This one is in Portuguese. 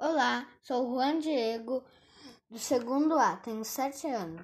Olá, sou o Juan Diego, do segundo A, tenho sete anos.